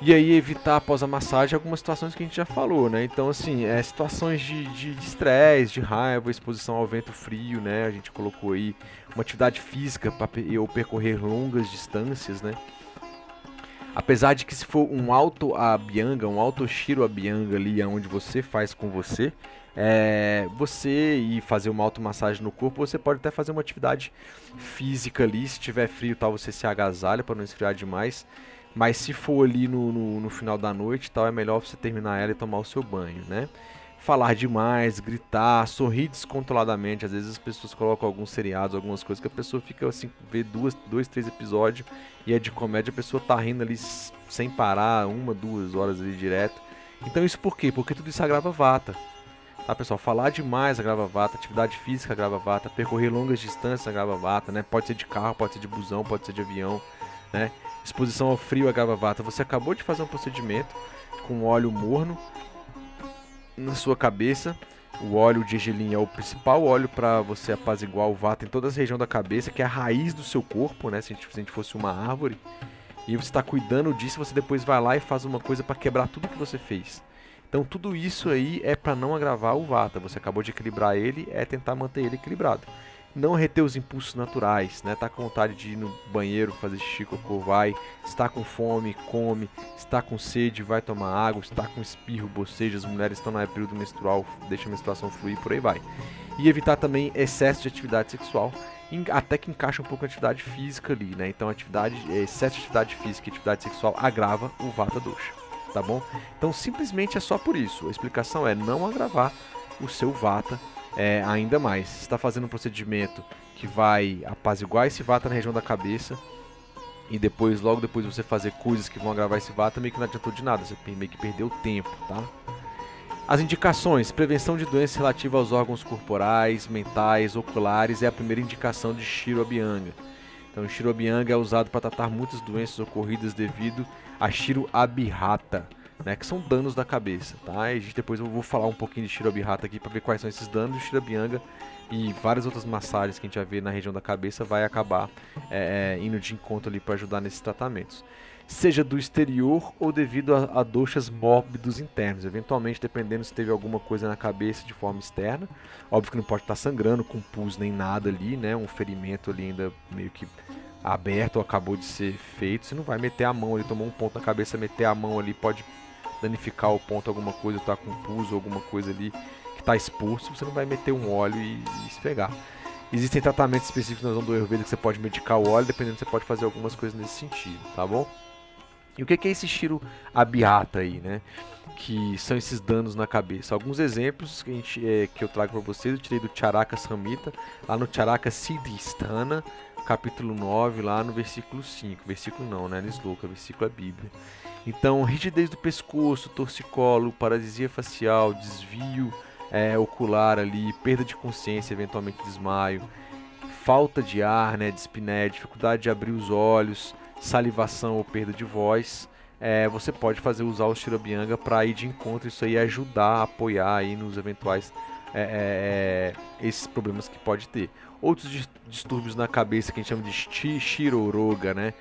E aí evitar após a massagem algumas situações que a gente já falou, né? Então, assim, é, situações de estresse, de, de, raiva, exposição ao vento frio, né? A gente colocou aí uma atividade física para eu percorrer longas distâncias, né? Apesar de que se for um alto abianga, um alto shiro abianga ali, onde você faz com você, é, você ir fazer uma automassagem no corpo, você pode até fazer uma atividade física ali, se tiver frio tal, você se agasalha para não esfriar demais. Mas se for ali no, no, no, final da noite tal, é melhor você terminar ela e tomar o seu banho, né? Falar demais, gritar, sorrir descontroladamente. Às vezes as pessoas colocam alguns seriados, algumas coisas que a pessoa fica assim, vê duas, dois, três episódios e é de comédia, a pessoa tá rindo ali sem parar, uma, duas horas ali direto. Então isso por quê? Porque tudo isso agrava vata. Tá, pessoal? Falar demais agrava vata, atividade física agrava vata, percorrer longas distâncias agrava vata, né? Pode ser de carro, pode ser de busão, pode ser de avião, né? Exposição ao frio agrava vata. Você acabou de fazer um procedimento com óleo morno na sua cabeça. O óleo de gergelim é o principal óleo para você apaziguar o vata em toda a região da cabeça, que é a raiz do seu corpo, né? Se a gente fosse uma árvore. E você está cuidando disso, você depois vai lá e faz uma coisa para quebrar tudo que você fez. Então tudo isso aí é para não agravar o vata. Você acabou de equilibrar ele, é tentar manter ele equilibrado não reter os impulsos naturais, né? Tá com vontade de ir no banheiro, fazer xixi, cocô, vai. Está com fome, come. Está com sede, vai tomar água. Está com espirro, boceja. As mulheres estão no período menstrual, deixa a menstruação fluir, por aí vai. E evitar também excesso de atividade sexual, até que encaixa um pouco a atividade física ali, né? Então, atividade, excesso de atividade física e atividade sexual agrava o vata dosha, tá bom? Então, simplesmente é só por isso. A explicação é não agravar o seu vata é, ainda mais. Você está fazendo um procedimento que vai apaziguar esse vata na região da cabeça e depois, logo depois você fazer coisas que vão agravar esse vata, meio que não adiantou de nada, você meio que perdeu tempo, tá? As indicações: prevenção de doenças relativas aos órgãos corporais, mentais, oculares é a primeira indicação de Shiro Abhyanga. Então, o Shiro Abhyanga é usado para tratar muitas doenças ocorridas devido a Shiro Abhirata, né, que são danos da cabeça, tá? E depois eu vou falar um pouquinho de Shirobihata aqui para ver quais são esses danos do Shirabianga e várias outras massagens que a gente vai ver na região da cabeça vai acabar é, é indo de encontro ali para ajudar nesses tratamentos. Seja do exterior ou devido a, a doxas mórbidos internos, eventualmente dependendo se teve alguma coisa na cabeça de forma externa. Óbvio que não pode estar sangrando com pus nem nada ali, né? Um ferimento ali ainda meio que aberto ou acabou de ser feito. Você não vai meter a mão ali, tomou um ponto na cabeça, meter a mão ali pode danificar o ponto alguma coisa, tá com pus ou alguma coisa ali que está exposto, você não vai meter um óleo e, e esfregar. Existem tratamentos específicos na zona do Ayurveda que você pode medicar o óleo, dependendo você pode fazer algumas coisas nesse sentido, tá bom? E o que é esse Shiro Abhyata aí, né? Que são esses danos na cabeça. Alguns exemplos que, gente, é, que eu trago para vocês, eu tirei do Charaka Samhita, lá no Charaka Siddhistana, capítulo 9, lá no versículo 5. Versículo não, né? No sloka, versículo é Bíblia. Então, rigidez do pescoço, torcicolo, paralisia facial, desvio é, ocular ali, perda de consciência, eventualmente desmaio, falta de ar, né, dispneia, dificuldade de abrir os olhos, salivação ou perda de voz, é, você pode fazer usar o Shirabianga para ir de encontro isso aí ajudar, apoiar aí nos eventuais é, é, é, esses problemas que pode ter. Outros distúrbios na cabeça que a gente chama de Shiroroga, né?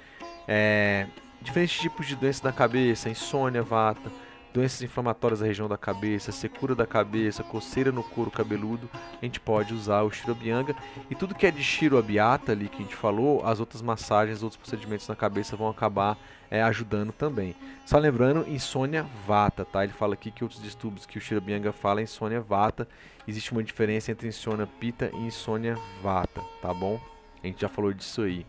Diferentes tipos de doenças da cabeça, insônia, vata, doenças inflamatórias da região da cabeça, secura da cabeça, coceira no couro cabeludo, a gente pode usar o Shirobianga. E tudo que é de Shirobiata ali que a gente falou, as outras massagens, outros procedimentos na cabeça vão acabar é, ajudando também. Só lembrando, insônia vata, tá? Ele fala aqui que outros distúrbios que o Shirobianga fala é insônia vata. Existe uma diferença entre insônia pita e insônia vata, tá bom? A gente já falou disso aí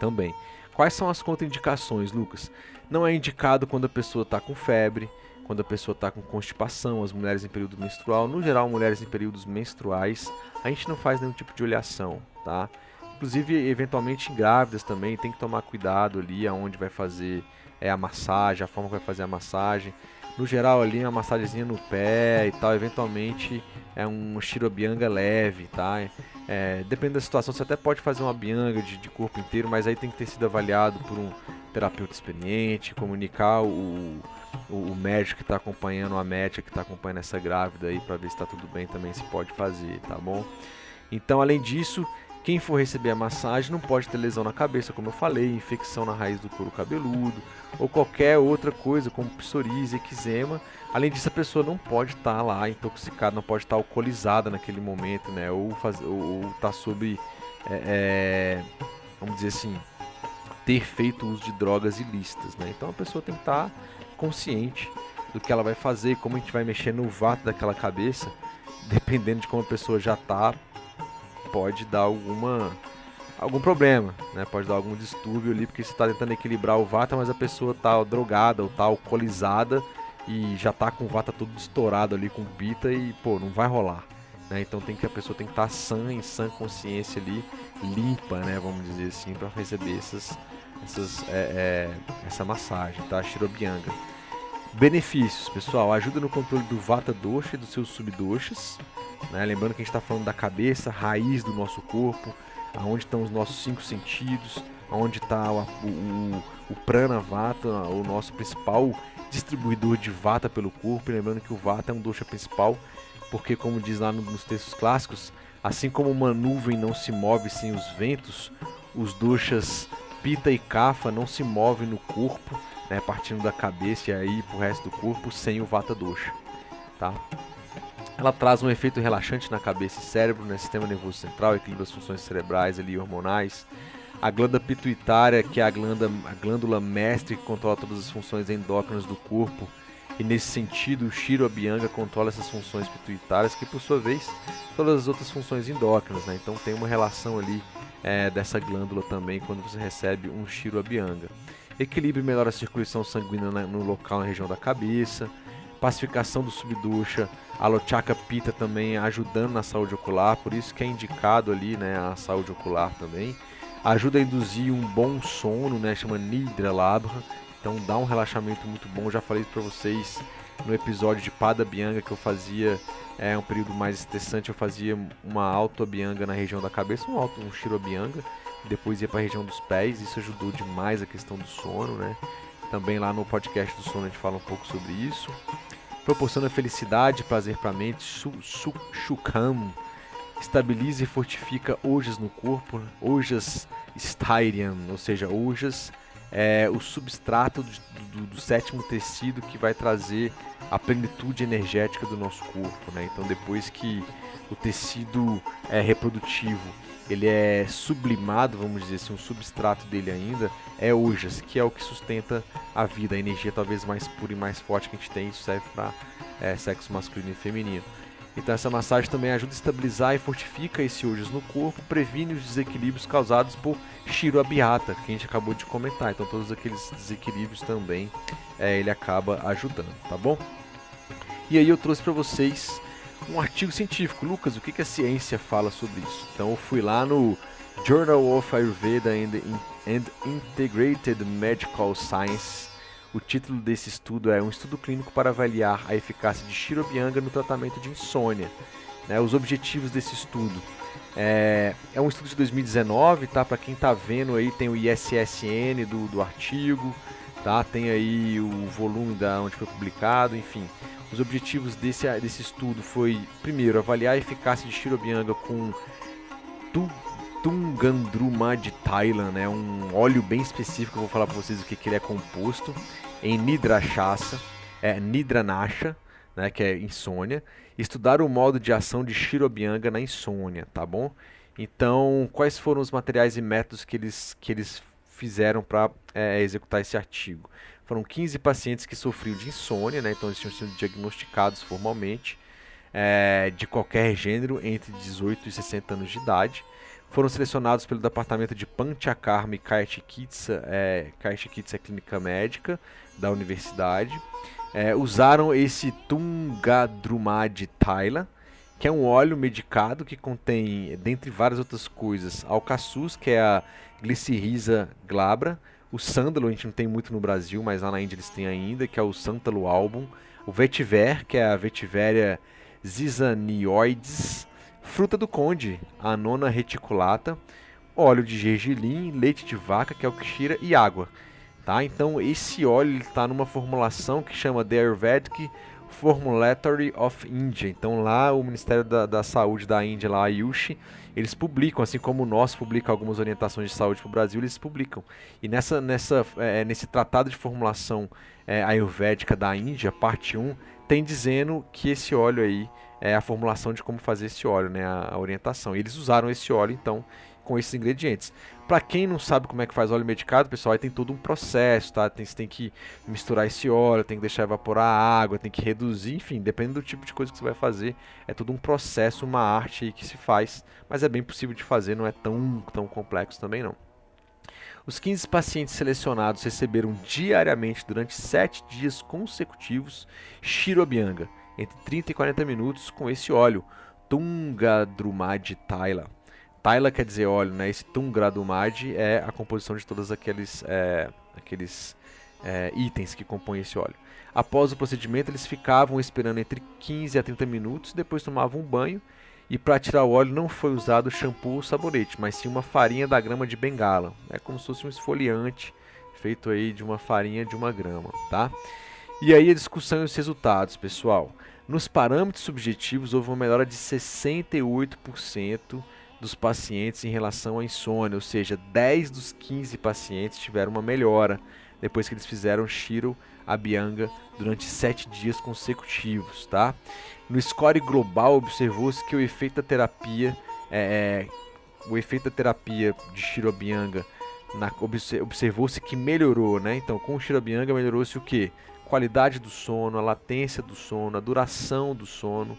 também. Quais são as contraindicações, Lucas? Não é indicado quando a pessoa está com febre, quando a pessoa está com constipação, as mulheres em período menstrual. No geral, mulheres em períodos menstruais, a gente não faz nenhum tipo de olhação, tá? Inclusive, eventualmente grávidas também, tem que tomar cuidado ali aonde vai fazer é, a massagem, a forma que vai fazer a massagem. No geral ali uma massagenzinha no pé e tal, eventualmente é um shirobianga leve, tá? É, depende da situação, você até pode fazer uma bianga de, de, corpo inteiro, mas aí tem que ter sido avaliado por um terapeuta experiente, comunicar o, o, o médico que está acompanhando, a médica que está acompanhando essa grávida aí para ver se está tudo bem também se pode fazer, tá bom? Então, além disso, quem for receber a massagem não pode ter lesão na cabeça, como eu falei, infecção na raiz do couro cabeludo ou qualquer outra coisa como psoríase, eczema. Além disso, a pessoa não pode estar tá lá intoxicada, não pode estar tá alcoolizada naquele momento, né? Ou estar ou, tá sobre, é, é, vamos dizer assim, ter feito uso de drogas ilícitas, né? Então a pessoa tem que estar tá consciente do que ela vai fazer, como a gente vai mexer no vato daquela cabeça, <laughs> dependendo de como a pessoa já está pode dar alguma algum problema, né? Pode dar algum distúrbio ali, porque você está tentando equilibrar o vata, mas a pessoa está drogada ou está alcoolizada e já está com o vata todo estourado ali com pita e, pô, não vai rolar. Né? Então tem que a pessoa tem que estar tá sã, em sã consciência ali, limpa, né? Vamos dizer assim, para receber essas, essas, é, é, essa massagem, tá? Shirobianga. Benefícios, pessoal, ajuda no controle do vata dosha e dos seus subdoshas, né? Lembrando que a gente está falando da cabeça, raiz do nosso corpo, aonde estão os nossos cinco sentidos, aonde está o, o, o prana vata, o nosso principal distribuidor de vata pelo corpo. E lembrando que o vata é um dosha principal, porque como diz lá nos textos clássicos, assim como uma nuvem não se move sem os ventos, os doshas pita e kapha não se movem no corpo, né, partindo da cabeça e aí pro resto do corpo sem o vata dosha, tá? Ela traz um efeito relaxante na cabeça e cérebro, no né? sistema nervoso central, equilibra as funções cerebrais ali, hormonais. A glândula pituitária, que é a glândula, a glândula mestre que controla todas as funções endócrinas do corpo. E nesse sentido, o Shiro Abhyanga controla essas funções pituitárias, que por sua vez, todas as outras funções endócrinas, né? Então tem uma relação ali é, dessa glândula também quando você recebe um Shiro Abhyanga. Equilíbrio e melhora a circulação sanguínea no local, na região da cabeça pacificação do subducha, a Lochaka Pita também ajudando na saúde ocular, por isso que é indicado ali, né, a saúde ocular também. Ajuda a induzir um bom sono, né, chama Nidra Labra, então dá um relaxamento muito bom. Já falei para vocês no episódio de Pada Bianga que eu fazia é um período mais estressante, eu fazia uma auto bianga na região da cabeça, um alto, um depois ia para a região dos pés, isso ajudou demais a questão do sono, né? Também lá no podcast do sono a gente fala um pouco sobre isso proporciona felicidade e prazer para a mente, Shukam, estabiliza e fortifica ojas no corpo, ojas styrian, ou seja, ojas é o substrato do, do, do, sétimo tecido que vai trazer a plenitude energética do nosso corpo, né? Então depois que o tecido é reprodutivo ele é sublimado, vamos dizer assim, um substrato dele ainda é ojas, que é o que sustenta a vida, a energia talvez mais pura e mais forte que a gente tem, isso serve para é, sexo masculino e feminino. Então essa massagem também ajuda a estabilizar e fortifica esse ojas no corpo, previne os desequilíbrios causados por Shiro Abhyata, que a gente acabou de comentar. Então todos aqueles desequilíbrios também é, ele acaba ajudando, tá bom? E aí eu trouxe para vocês um artigo científico. Lucas, o que, que a ciência fala sobre isso? Então eu fui lá no Journal of Ayurveda and, and Integrated Medical Science. O título desse estudo é um estudo clínico para avaliar a eficácia de Shirobianga no tratamento de insônia. Né, os objetivos desse estudo é, é, um estudo de 2019, tá? Para quem está vendo aí tem o ISSN do, do artigo, tá? Tem aí o volume da onde foi publicado, enfim. Os objetivos desse, desse estudo foi, primeiro, avaliar a eficácia de Shirobianga com tu, Tungandruma de Thailand, né? um óleo bem específico, eu vou falar para vocês o que, que ele é composto, em Nidrashasa, é Nidranasha, né, que é insônia, estudar o modo de ação de Shirobianga na insônia, tá bom? Então, quais foram os materiais e métodos que eles, que eles fizeram para é, executar esse artigo? Foram 15 pacientes que sofriam de insônia, né? então eles tinham sido diagnosticados formalmente, é, de qualquer gênero, entre 18 e 60 anos de idade. Foram selecionados pelo departamento de Panchakarma e Kaichikitsa, é, Kaichikitsa Clínica Médica da universidade. É, usaram esse Tungadrumad Thaila, que é um óleo medicado que contém, dentre várias outras coisas, alcaçuz, que é a Glycyrrhiza glabra, o sândalo a gente não tem muito no Brasil, mas lá na Índia eles têm ainda, que é o Sântalo album. O vetiver, que é a vetiveria zizanioides. Fruta do conde, a nona reticulata. Óleo de gergelim, leite de vaca, que é o kshira, e água. Tá? Então esse óleo está numa formulação que chama The Ayurvedic Formulatory of India. Então lá o Ministério da, da Saúde da Índia, lá a Ayushi, eles publicam, assim como o nosso publica algumas orientações de saúde para o Brasil, eles publicam. E nessa, nessa, é, nesse tratado de formulação é, ayurvédica da Índia, parte 1, tem dizendo que esse óleo aí é a formulação de como fazer esse óleo, né, a, a orientação. E eles usaram esse óleo, então, com esses ingredientes. Para quem não sabe como é que faz óleo medicado, pessoal, aí tem todo um processo, tá? Tem, você tem que misturar esse óleo, tem que deixar evaporar a água, tem que reduzir, enfim, dependendo do tipo de coisa que você vai fazer, é todo um processo, uma arte aí que se faz, mas é bem possível de fazer, não é tão, tão complexo também não. Os 15 pacientes selecionados receberam diariamente, durante 7 dias consecutivos, Shirobianga, entre 30 e 40 minutos, com esse óleo, Tungadrumad Taila. Taila quer dizer óleo, né? Esse Tungradumad é a composição de todos aqueles, é, aqueles é, itens que compõem esse óleo. Após o procedimento, eles ficavam esperando entre 15 a 30 minutos, depois tomavam um banho e para tirar o óleo não foi usado shampoo ou sabonete, mas sim uma farinha da grama de bengala. É como se fosse um esfoliante feito aí de uma farinha de uma grama, tá? E aí a discussão e os resultados, pessoal. Nos parâmetros subjetivos houve uma melhora de 68% dos pacientes em relação à insônia, ou seja, 10 dos 15 pacientes tiveram uma melhora depois que eles fizeram Shiro Abhyanga durante 7 dias consecutivos, tá? No score global observou-se que o efeito da terapia, é, é o efeito da terapia de Shiro Abhyanga observou-se que melhorou, né? Então, com o Shiro Abhyanga melhorou-se o que? Qualidade do sono, a latência do sono, a duração do sono,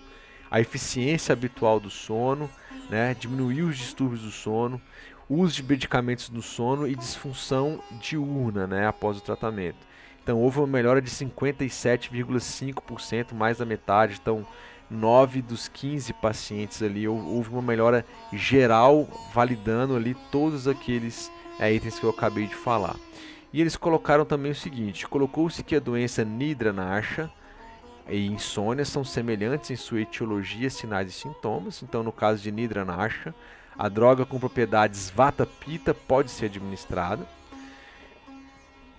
a eficiência habitual do sono, né? Diminuiu os distúrbios do sono, uso de medicamentos no sono e disfunção diurna, né, após o tratamento. Então houve uma melhora de 57,5%, mais da metade. Então, 9 dos 15 pacientes ali houve uma melhora geral, validando ali todos aqueles é, itens que eu acabei de falar. E eles colocaram também o seguinte: colocou-se que a doença Nidra Nasha e insônia são semelhantes em sua etiologia, sinais e sintomas. Então, no caso de Nidra Nasha, a droga com propriedades Vata Pitta pode ser administrada.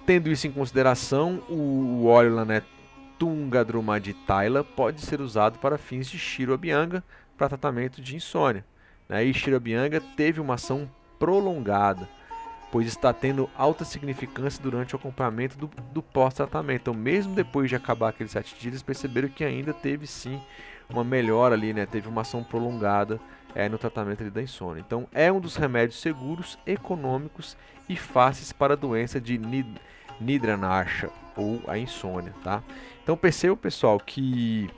Tendo isso em consideração, o, óleo Lané Tungadrumaditaila pode ser usado para fins de Shirobianga para tratamento de insônia. Né? E Shirobianga teve uma ação prolongada, pois está tendo alta significância durante o acompanhamento do, do pós-tratamento. Então, mesmo depois de acabar aqueles sete dias, perceberam que ainda teve sim uma melhora ali, né? teve uma ação prolongada é, no tratamento da insônia. Então, é um dos remédios seguros, econômicos e fáceis para a doença de Nid Nidranasha ou a insônia, tá? Então perceba, pessoal, que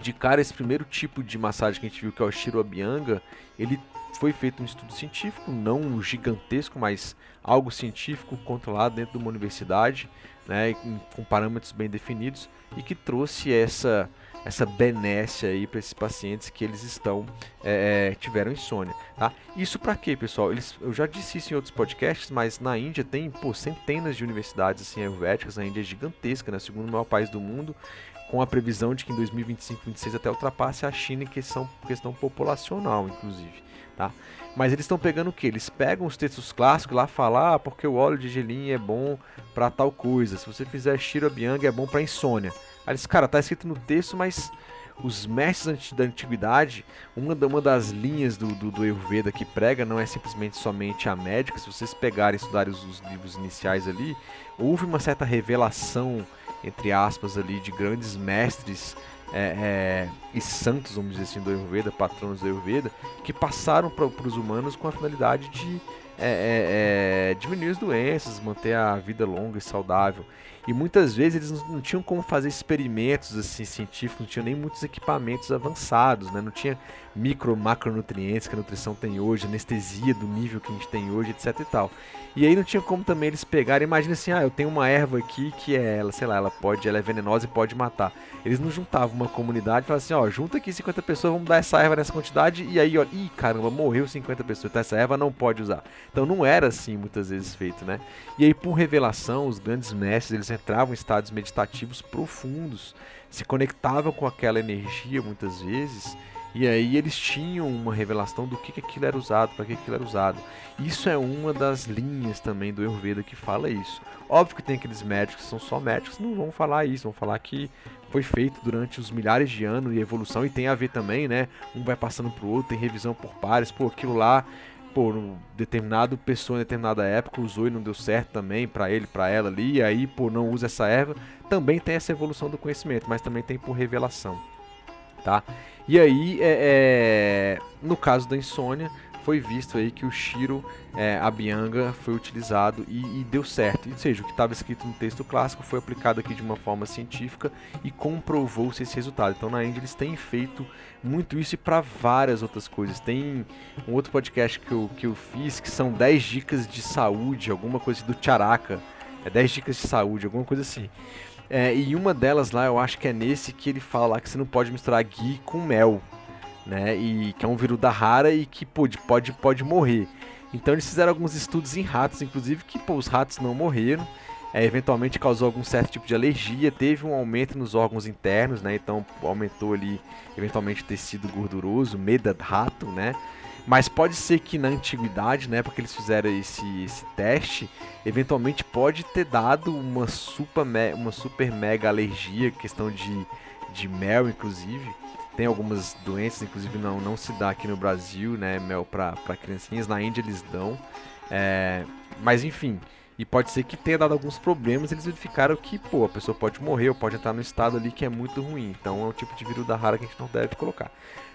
de cara esse primeiro tipo de massagem que a gente viu, que é o Shirobianga, ele foi feito um estudo científico, não gigantesco, mas algo científico controlado dentro de uma universidade, né, com parâmetros bem definidos e que trouxe essa essa benesse aí para esses pacientes que eles estão é, é, tiveram insônia, tá? Isso para quê, pessoal? Eles, eu já disse isso em outros podcasts, mas na Índia tem pô, centenas de universidades assim ayurvédicas, a Índia é gigantesca, né? Segundo maior país do mundo, com a previsão de que em 2025, 2026 até ultrapasse a China em questão, questão populacional, inclusive, tá? Mas eles estão pegando o que? Eles pegam os textos clássicos lá falar ah, porque o óleo de gelim é bom para tal coisa. Se você fizer Shirabiang é bom para insônia. Aí eles, cara, tá escrito no texto, mas os mestres da antiguidade, uma, uma das linhas do, do, do Ayurveda que prega não é simplesmente somente a médica. Se vocês pegarem e estudarem os, os livros iniciais ali, houve uma certa revelação, entre aspas, ali, de grandes mestres é, é, e santos, vamos dizer assim, do Ayurveda, patronos do Ayurveda, que passaram para os humanos com a finalidade de é, é, é, diminuir as doenças, manter a vida longa e saudável. E muitas vezes eles não, tinham como fazer experimentos assim científicos, não tinham nem muitos equipamentos avançados, né? não tinha micro, macronutrientes que a nutrição tem hoje, anestesia do nível que a gente tem hoje, etc e tal. E aí não tinha como também eles pegarem, imagina assim, ah, eu tenho uma erva aqui que é ela, sei lá, ela pode, ela é venenosa e pode matar. Eles não juntavam uma comunidade e falavam assim, ó, junta aqui 50 pessoas, vamos dar essa erva nessa quantidade, e aí, ó, ih, caramba, morreu 50 pessoas, então essa erva não pode usar. Então não era assim muitas vezes feito, né? E aí, por revelação, os grandes mestres, eles entravam em estados meditativos profundos, se conectavam com aquela energia muitas vezes E aí eles tinham uma revelação do que, que aquilo era usado, para que aquilo era usado. Isso é uma das linhas também do Ayurveda que fala isso. Óbvio que tem aqueles médicos que são só médicos, não vão falar isso, vão falar que foi feito durante os milhares de anos e evolução e tem a ver também, né? Um vai passando pro outro, tem revisão por pares, pô, aquilo lá, pô, um determinado pessoa em determinada época usou e não deu certo também para ele, para ela ali, e aí, pô, não usa essa erva, também tem essa evolução do conhecimento, mas também tem por revelação, tá? E aí, é, é, no caso da insônia, foi visto aí que o Shiro é, Abhyanga foi utilizado e, e, deu certo. Ou seja, o que estava escrito no texto clássico foi aplicado aqui de uma forma científica e comprovou-se esse resultado. Então na Índia eles têm feito muito isso e para várias outras coisas. Tem um outro podcast que eu, que eu fiz que são 10 dicas de saúde, alguma coisa do Charaka. É 10 dicas de saúde, alguma coisa assim. É, e uma delas lá, eu acho que é nesse que ele fala que você não pode misturar ghee com mel né? E que é um vírus da rara e que pode, pode, pode morrer. Então eles fizeram alguns estudos em ratos, inclusive que pô, os ratos não morreram. É, eventualmente causou algum certo tipo de alergia, teve um aumento nos órgãos internos, né? Então aumentou ali eventualmente o tecido gorduroso, meda rato, né? Mas pode ser que na antiguidade, né, porque eles fizeram esse, esse teste, eventualmente pode ter dado uma super, uma super mega alergia, questão de, de mel, inclusive. Tem algumas doenças, inclusive não, não se dá aqui no Brasil, né, mel para criancinhas, na Índia eles dão. É, mas enfim, e pode ser que tenha dado alguns problemas, eles verificaram que, pô, a pessoa pode morrer ou pode entrar no estado ali que é muito ruim. Então é um tipo de vírus da rara que a gente não deve colocar.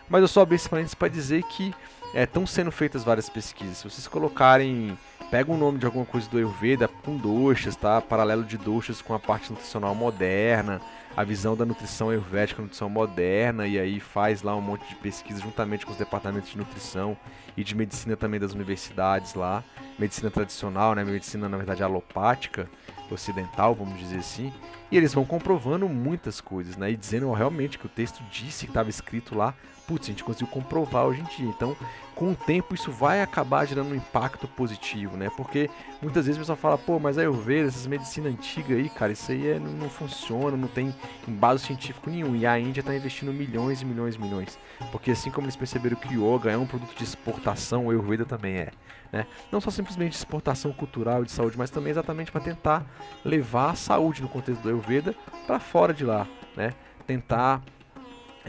Mas eu só abri esse parênteses para dizer que estão é, sendo feitas várias pesquisas. Se vocês colocarem, pega o nome de alguma coisa do Ayurveda com doxas, tá? Paralelo de doxas com a parte nutricional moderna, a visão da nutrição ayurvédica, nutrição moderna, e aí faz lá um monte de pesquisa juntamente com os departamentos de nutrição e de medicina também das universidades lá, medicina tradicional, né, medicina na verdade alopática, ocidental, vamos dizer assim, e eles vão comprovando muitas coisas, né, e dizendo realmente que o texto disse que estava escrito lá putz, a gente conseguiu comprovar hoje em dia. Então, com o tempo, isso vai acabar gerando um impacto positivo, né? Porque muitas vezes o pessoal fala, pô, mas vejo essas medicina antiga aí, cara, isso aí é, não, não, funciona, não tem embalo científico nenhum. E a Índia está investindo milhões e milhões e milhões. Porque assim como eles perceberam que o yoga é um produto de exportação, o Ayurveda também é. Né? Não só simplesmente exportação cultural e de saúde, mas também exatamente para tentar levar a saúde no contexto do Ayurveda para fora de lá, né? Tentar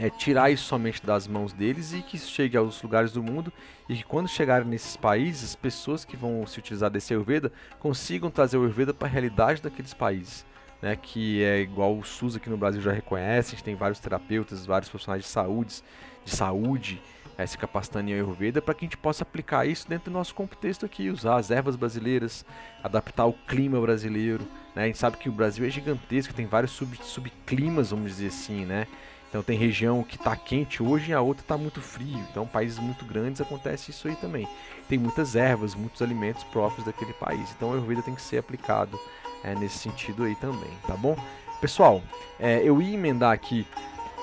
é, tirar isso somente das mãos deles e que isso chegue aos lugares do mundo e que quando chegarem nesses países, as pessoas que vão se utilizar desse Ayurveda consigam trazer o Ayurveda para a realidade daqueles países. Né, que é igual o SUS aqui no Brasil já reconhece, a gente tem vários terapeutas, vários profissionais de saúde, de saúde é, se capacitando em Ayurveda para que a gente possa aplicar isso dentro do nosso contexto aqui, usar as ervas brasileiras, adaptar o clima brasileiro. Né? A gente sabe que o Brasil é gigantesco, tem vários sub, subclimas, vamos dizer assim, né? Então tem região que está quente hoje e a outra está muito frio. Então países muito grandes acontece isso aí também. Tem muitas ervas, muitos alimentos próprios daquele país. Então o Ayurveda tem que ser aplicado é, nesse sentido aí também, tá bom? Pessoal, é, eu ia emendar aqui,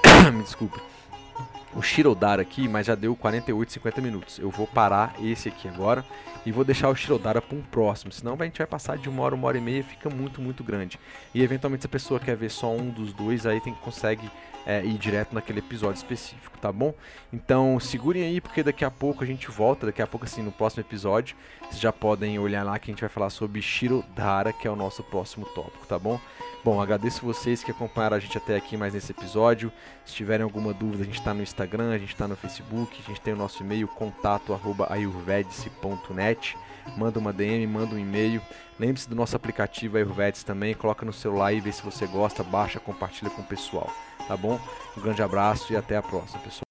<coughs> me desculpe, o Shirodara aqui, mas já deu 48, 50 minutos. Eu vou parar esse aqui agora e vou deixar o Shirodara para um próximo, senão a gente vai passar de uma hora, uma hora e meia, fica muito, muito grande. E eventualmente se a pessoa quer ver só um dos dois, aí tem que consegue é, ir direto naquele episódio específico, tá bom? Então segurem aí, porque daqui a pouco a gente volta, daqui a pouco assim, no próximo episódio, vocês já podem olhar lá que a gente vai falar sobre Shirodara, que é o nosso próximo tópico, tá bom? Bom, agradeço vocês que acompanharam a gente até aqui mais nesse episódio. Se tiverem alguma dúvida, a gente está no Instagram, a gente está no Facebook, a gente tem o nosso e-mail contato@ayurvedice.net. Manda uma DM, manda um e-mail. Lembre-se do nosso aplicativo Ayurvedice também, coloca no celular e vê se você gosta, baixa, compartilha com o pessoal, tá bom? Um grande abraço e até a próxima, pessoal.